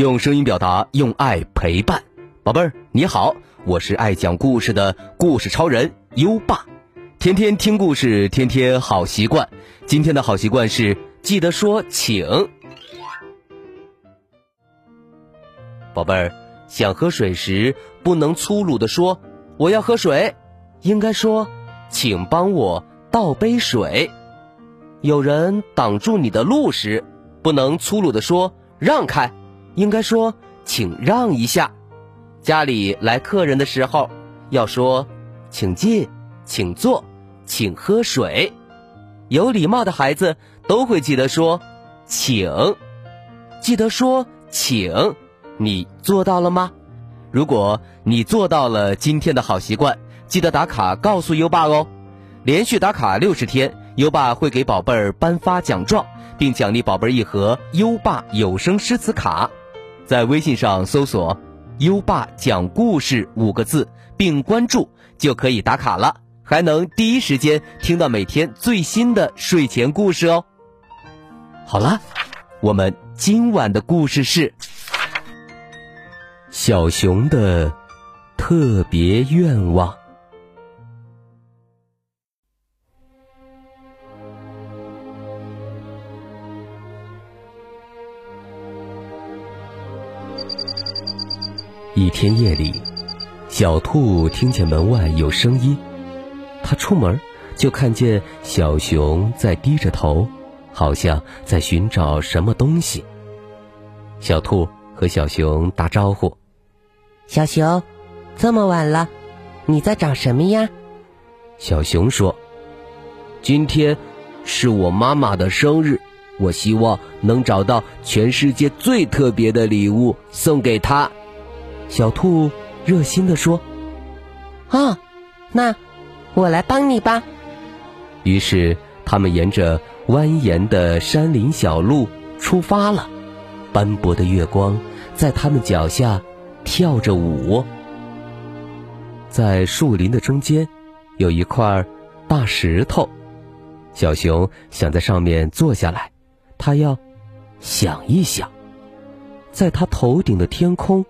用声音表达，用爱陪伴。宝贝儿，你好，我是爱讲故事的故事超人优爸。天天听故事，天天好习惯。今天的好习惯是记得说请。宝贝儿，想喝水时不能粗鲁的说我要喝水，应该说请帮我倒杯水。有人挡住你的路时，不能粗鲁的说让开。应该说，请让一下。家里来客人的时候，要说，请进，请坐，请喝水。有礼貌的孩子都会记得说，请，记得说请。你做到了吗？如果你做到了今天的好习惯，记得打卡告诉优爸哦。连续打卡六十天，优爸会给宝贝儿颁发奖状，并奖励宝贝儿一盒优爸有声诗词卡。在微信上搜索“优爸讲故事”五个字，并关注就可以打卡了，还能第一时间听到每天最新的睡前故事哦。好了，我们今晚的故事是小熊的特别愿望。一天夜里，小兔听见门外有声音，它出门就看见小熊在低着头，好像在寻找什么东西。小兔和小熊打招呼：“小熊，这么晚了，你在找什么呀？”小熊说：“今天是我妈妈的生日，我希望能找到全世界最特别的礼物送给她。”小兔热心地说：“啊，那我来帮你吧。”于是他们沿着蜿蜒的山林小路出发了。斑驳的月光在他们脚下跳着舞。在树林的中间有一块大石头，小熊想在上面坐下来，他要想一想，在他头顶的天空。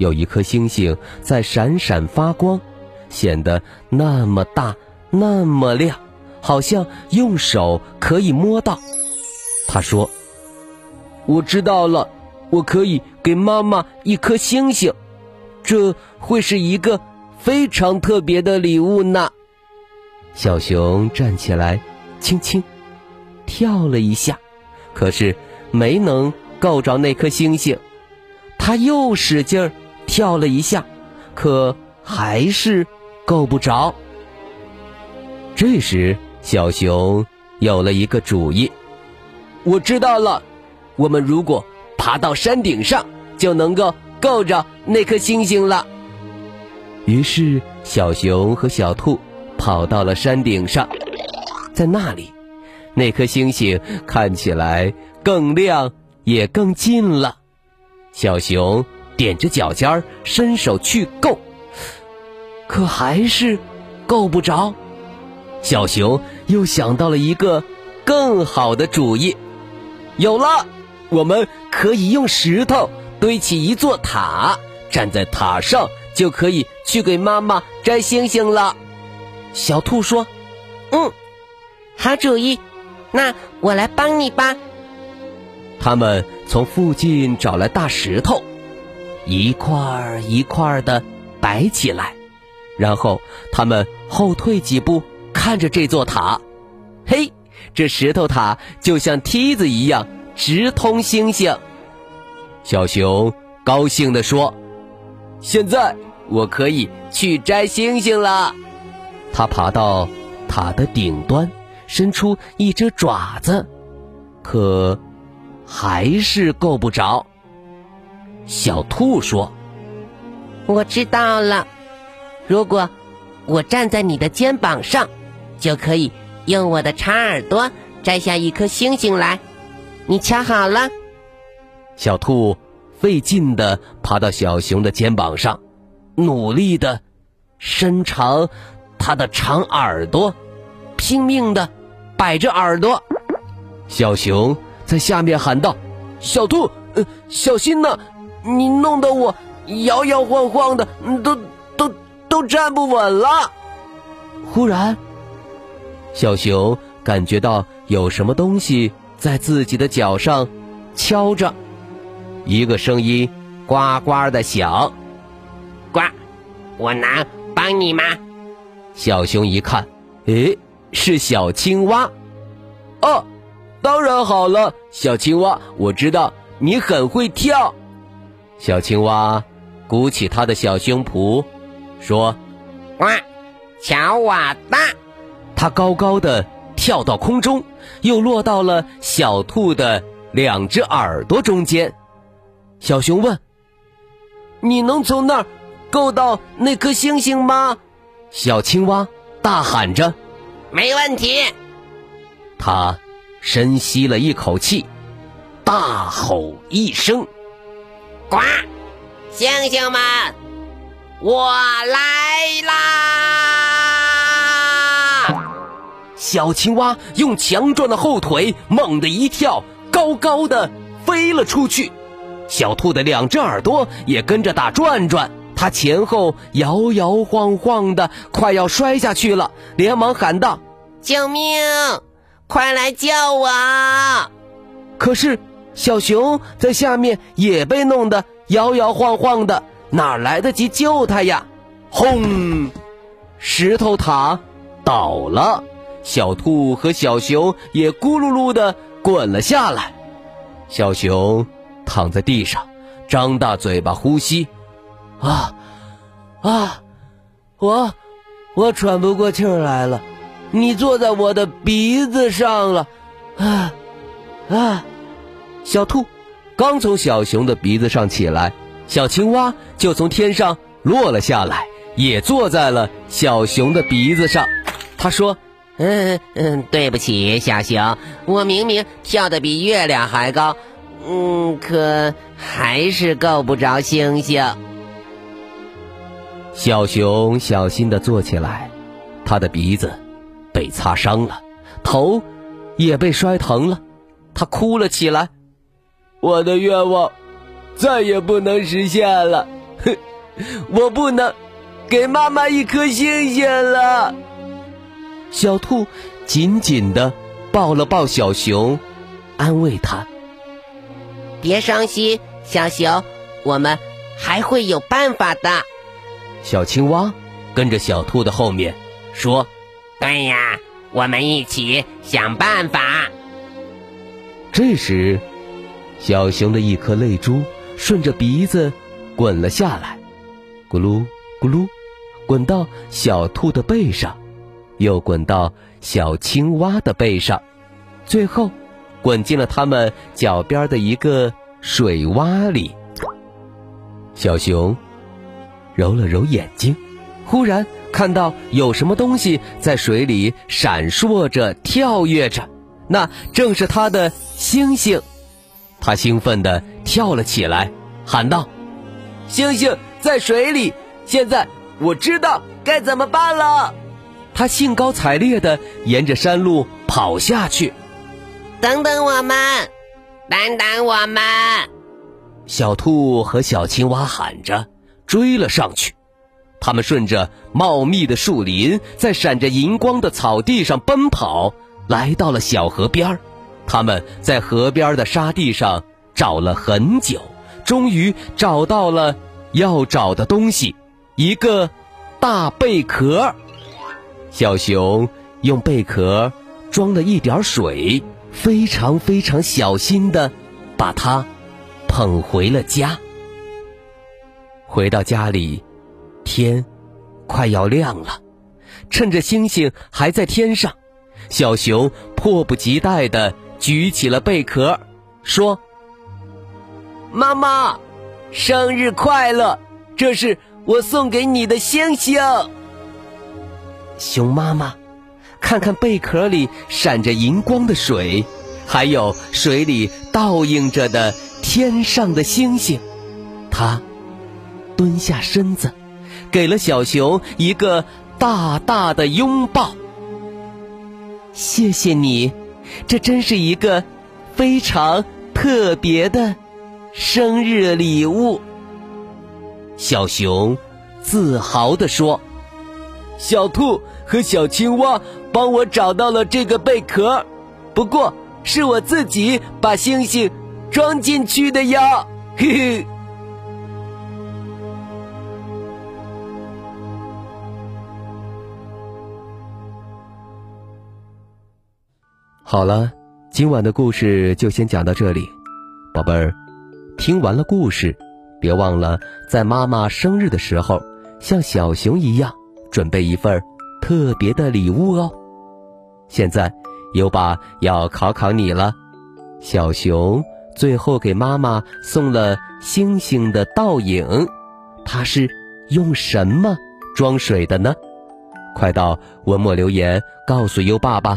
有一颗星星在闪闪发光，显得那么大，那么亮，好像用手可以摸到。他说：“我知道了，我可以给妈妈一颗星星，这会是一个非常特别的礼物呢。”小熊站起来，轻轻跳了一下，可是没能够着那颗星星。他又使劲儿。跳了一下，可还是够不着。这时，小熊有了一个主意：“我知道了，我们如果爬到山顶上，就能够够着那颗星星了。”于是，小熊和小兔跑到了山顶上，在那里，那颗星星看起来更亮，也更近了。小熊。踮着脚尖儿，伸手去够，可还是够不着。小熊又想到了一个更好的主意，有了，我们可以用石头堆起一座塔，站在塔上就可以去给妈妈摘星星了。小兔说：“嗯，好主意，那我来帮你吧。”他们从附近找来大石头。一块儿一块儿的摆起来，然后他们后退几步，看着这座塔。嘿，这石头塔就像梯子一样，直通星星。小熊高兴地说：“现在我可以去摘星星了。”他爬到塔的顶端，伸出一只爪子，可还是够不着。小兔说：“我知道了，如果我站在你的肩膀上，就可以用我的长耳朵摘下一颗星星来。你瞧好了。”小兔费劲的爬到小熊的肩膀上，努力的伸长它的长耳朵，拼命的摆着耳朵。小熊在下面喊道：“小兔，呃，小心呐！”你弄得我摇摇晃晃的，都都都站不稳了。忽然，小熊感觉到有什么东西在自己的脚上敲着，一个声音呱呱的响。呱，我能帮你吗？小熊一看，诶，是小青蛙。哦，当然好了，小青蛙，我知道你很会跳。小青蛙鼓起它的小胸脯，说：“哇，瞧我的！”它高高的跳到空中，又落到了小兔的两只耳朵中间。小熊问：“你能从那儿够到那颗星星吗？”小青蛙大喊着：“没问题！”它深吸了一口气，大吼一声。呱，星星们，我来啦！小青蛙用强壮的后腿猛地一跳，高高的飞了出去。小兔的两只耳朵也跟着打转转，它前后摇摇晃晃的，快要摔下去了，连忙喊道：“救命！快来救我！”可是。小熊在下面也被弄得摇摇晃晃的，哪来得及救它呀？轰！石头塔倒了，小兔和小熊也咕噜噜的滚了下来。小熊躺在地上，张大嘴巴呼吸，啊啊！我我喘不过气来了，你坐在我的鼻子上了，啊啊！小兔刚从小熊的鼻子上起来，小青蛙就从天上落了下来，也坐在了小熊的鼻子上。他说：“嗯嗯，对不起，小熊，我明明跳得比月亮还高，嗯，可还是够不着星星。”小熊小心地坐起来，他的鼻子被擦伤了，头也被摔疼了，他哭了起来。我的愿望再也不能实现了，哼！我不能给妈妈一颗星星了。小兔紧紧的抱了抱小熊，安慰他：“别伤心，小熊，我们还会有办法的。”小青蛙跟着小兔的后面说：“对呀，我们一起想办法。”这时。小熊的一颗泪珠顺着鼻子滚了下来，咕噜咕噜，滚到小兔的背上，又滚到小青蛙的背上，最后滚进了他们脚边的一个水洼里。小熊揉了揉眼睛，忽然看到有什么东西在水里闪烁着、跳跃着，那正是它的星星。他兴奋地跳了起来，喊道：“星星在水里！现在我知道该怎么办了。”他兴高采烈地沿着山路跑下去。等等我们，等等我们！小兔和小青蛙喊着追了上去。他们顺着茂密的树林，在闪着银光的草地上奔跑，来到了小河边儿。他们在河边的沙地上找了很久，终于找到了要找的东西——一个大贝壳。小熊用贝壳装了一点水，非常非常小心的把它捧回了家。回到家里，天快要亮了，趁着星星还在天上，小熊迫不及待的。举起了贝壳，说：“妈妈，生日快乐！这是我送给你的星星。”熊妈妈看看贝壳里闪着银光的水，还有水里倒映着的天上的星星，她蹲下身子，给了小熊一个大大的拥抱。谢谢你。这真是一个非常特别的生日礼物。小熊自豪地说：“小兔和小青蛙帮我找到了这个贝壳，不过是我自己把星星装进去的呀。”嘿嘿。好了，今晚的故事就先讲到这里，宝贝儿，听完了故事，别忘了在妈妈生日的时候，像小熊一样准备一份特别的礼物哦。现在，优爸要考考你了，小熊最后给妈妈送了星星的倒影，它是用什么装水的呢？快到文末留言告诉优爸吧。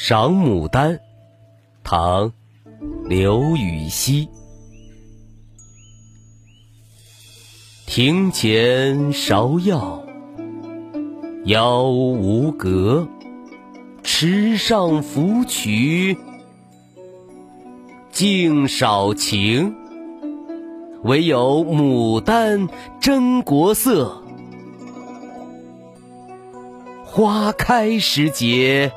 赏牡丹，唐·刘禹锡。庭前芍药，妖无格。池上芙蕖，净少情。唯有牡丹真国色，花开时节。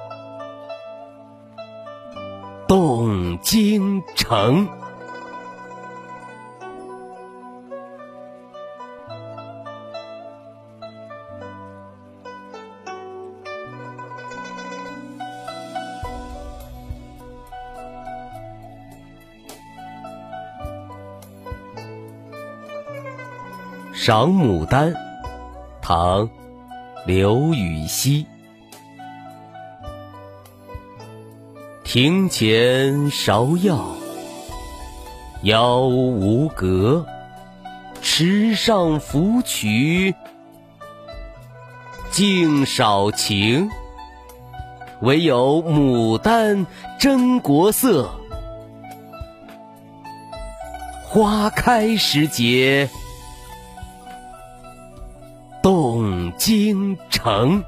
动京城，赏牡丹，唐·刘禹锡。庭前芍药，妖无格。池上芙蕖，净少情。唯有牡丹真国色。花开时节，动京城。